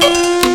bonsoir et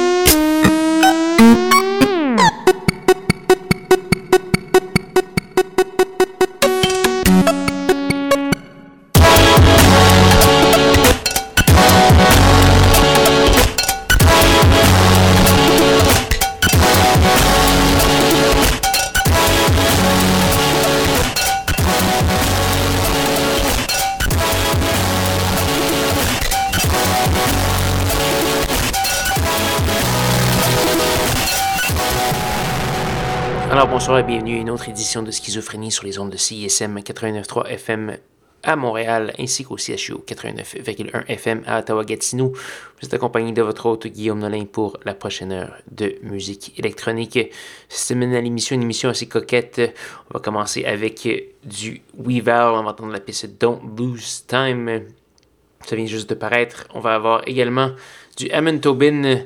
autre édition de Schizophrénie sur les ondes de CISM 89.3 FM à Montréal ainsi qu'au CHU 89.1 FM à Ottawa-Gatineau. Vous êtes accompagné de votre hôte Guillaume Nolin pour la prochaine heure de musique électronique. Cette semaine à l'émission, une émission assez coquette. On va commencer avec du Weaver. On va entendre la piste Don't Lose Time. Ça vient juste de paraître. On va avoir également du Hammond Tobin,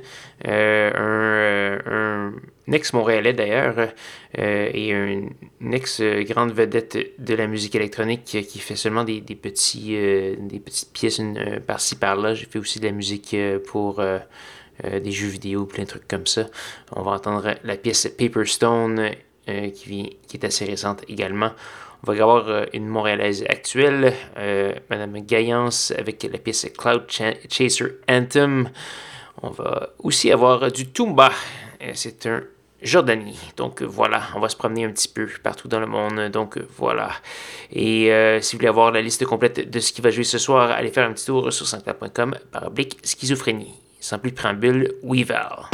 euh, ex-montréalais d'ailleurs, euh, et une, ex-grande vedette de la musique électronique qui fait seulement des, petits, euh, des petites pièces euh, par-ci par-là. J'ai fait aussi de la musique pour des jeux vidéo, plein de trucs comme ça. On va entendre la pièce Paper Stone qui, qui est assez récente également. On va avoir une Montréalaise actuelle, Madame Gaillance, avec la pièce Cloud Chaser Anthem. On va aussi avoir du Tumba. C'est un Jordanie. Donc voilà, on va se promener un petit peu partout dans le monde. Donc voilà. Et euh, si vous voulez avoir la liste complète de ce qui va jouer ce soir, allez faire un petit tour sur sancta.com par oblique schizophrénie. Sans plus de préambule, Weaver.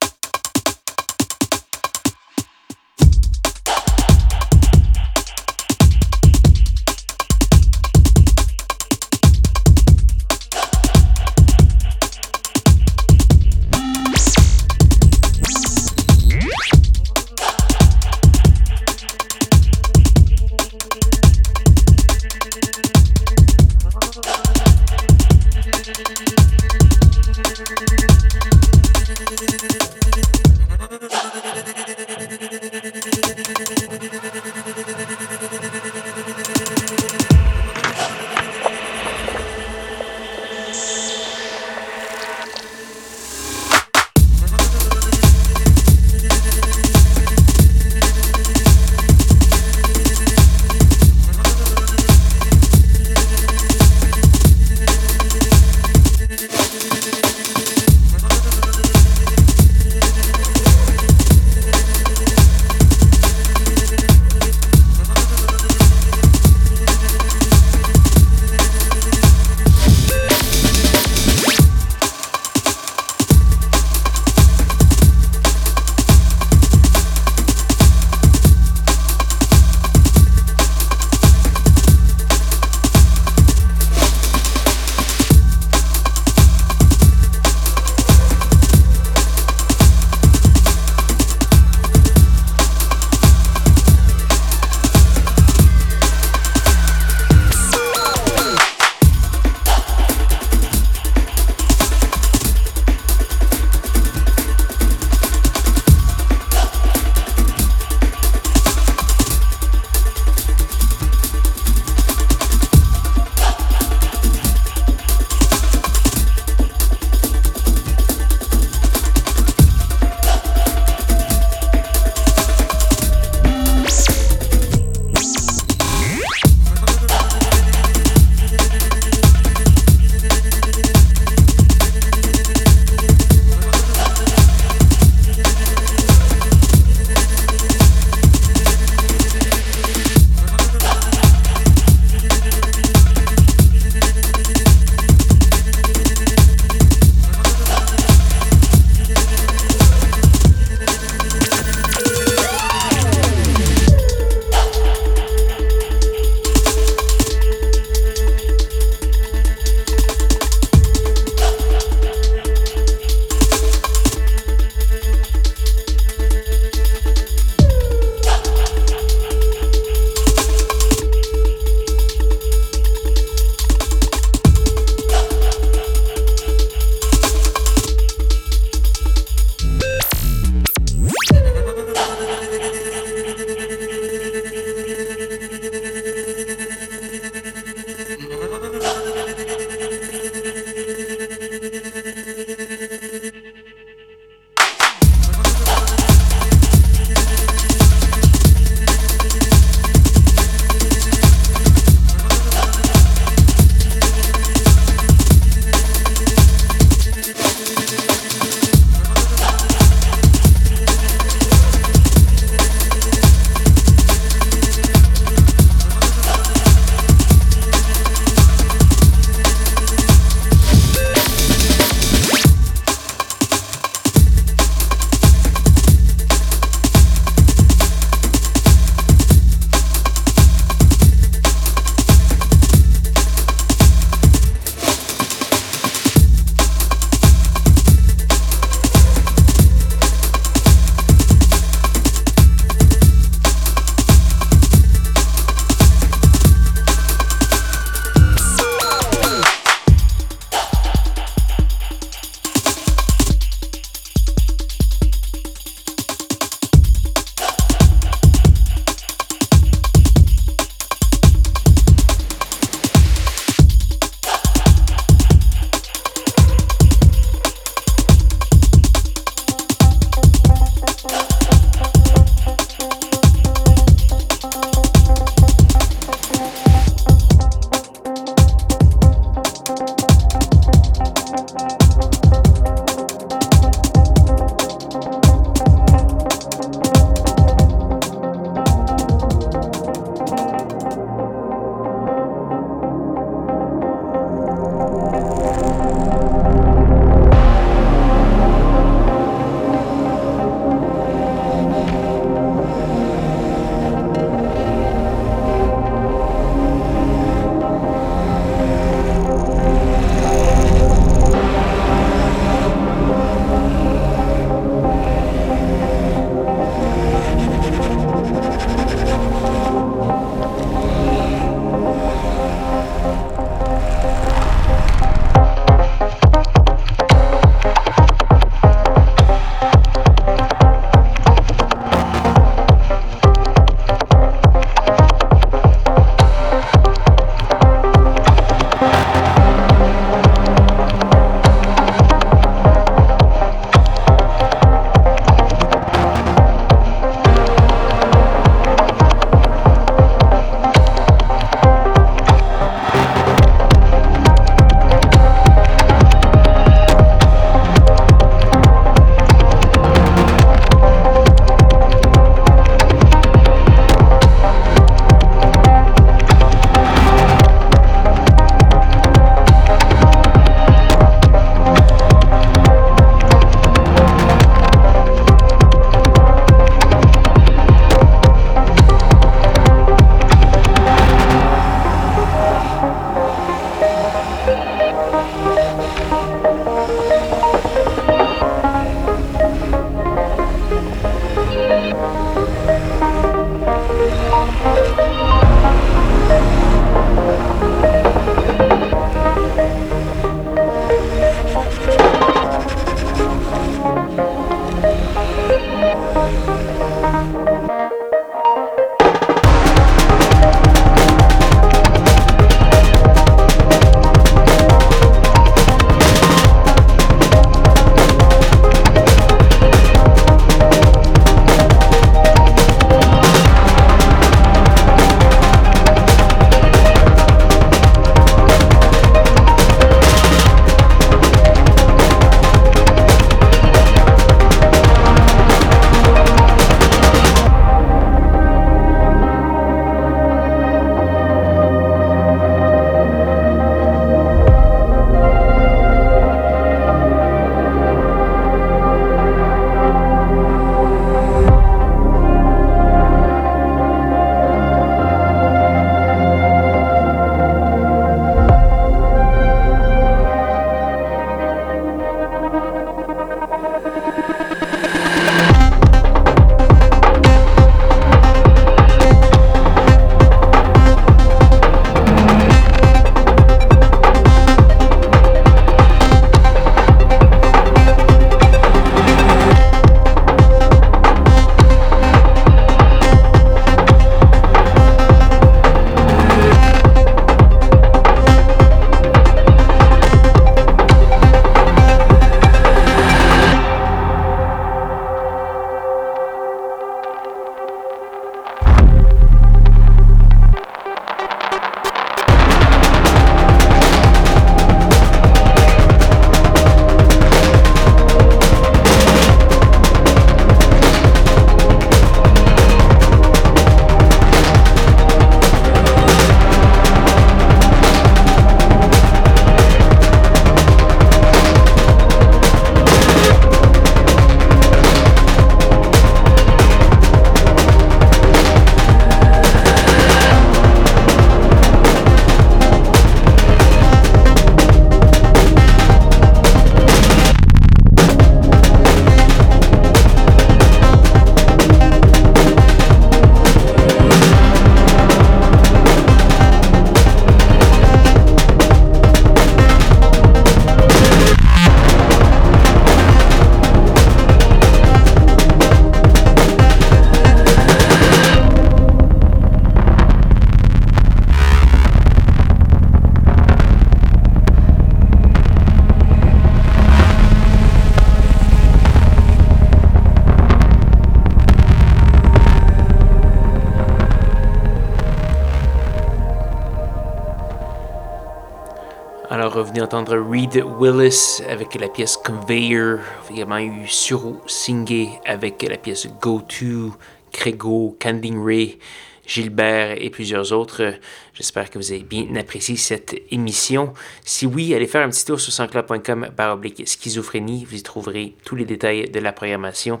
D'entendre Reed Willis avec la pièce Conveyor. Également eu Suro Singé avec la pièce Go To, Crego, Canding Ray. Gilbert et plusieurs autres. J'espère que vous avez bien apprécié cette émission. Si oui, allez faire un petit tour sur sanscloud.com oblique schizophrénie. Vous y trouverez tous les détails de la programmation.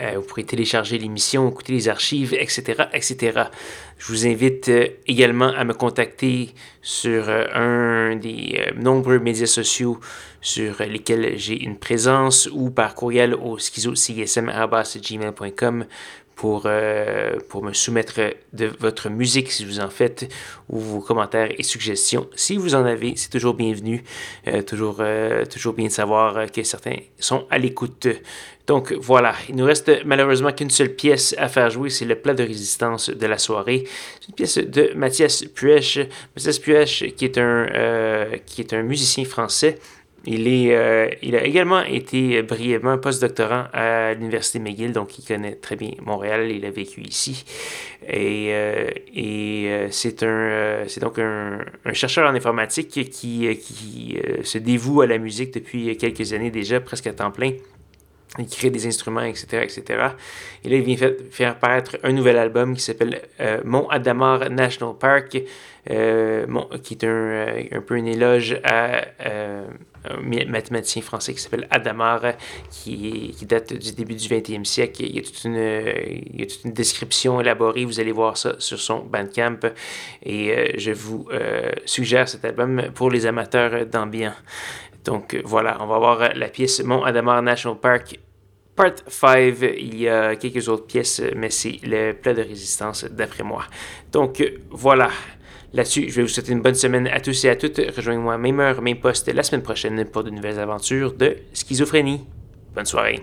Euh, vous pourrez télécharger l'émission, écouter les archives, etc., etc. Je vous invite euh, également à me contacter sur euh, un des nombreux médias sociaux sur lesquels j'ai une présence ou par courriel au schizocsm.gmail.com pour, euh, pour me soumettre de votre musique si vous en faites ou vos commentaires et suggestions. Si vous en avez, c'est toujours bienvenu. Euh, toujours, euh, toujours bien de savoir que certains sont à l'écoute. Donc voilà, il nous reste malheureusement qu'une seule pièce à faire jouer, c'est le plat de résistance de la soirée. C'est une pièce de Mathias Puech. Mathias Puech qui est un, qui est un musicien français il, est, euh, il a également été brièvement postdoctorant à l'Université McGill, donc il connaît très bien Montréal, il a vécu ici. Et, euh, et euh, c'est, un, c'est donc un, un, chercheur en informatique qui, qui se dévoue à la musique depuis quelques années déjà, presque à temps plein. Il crée des instruments, etc., etc. Et là, il vient faire paraître un nouvel album qui s'appelle Mont Adamar National Park, qui est un, un, peu une éloge à un mathématicien français qui s'appelle Adamar, qui, qui, date du début du 20e siècle. Il y, a toute une, il y a toute une description élaborée, vous allez voir ça sur son Bandcamp. Et euh, je vous euh, suggère cet album pour les amateurs d'ambiance. Donc voilà, on va voir la pièce Mont Adamar National Park Part 5, il y a quelques autres pièces, mais c'est le plat de résistance d'après moi. Donc voilà, Là-dessus, je vais vous souhaiter une bonne semaine à tous et à toutes. Rejoignez-moi même heure, même poste la semaine prochaine pour de nouvelles aventures de schizophrénie. Bonne soirée.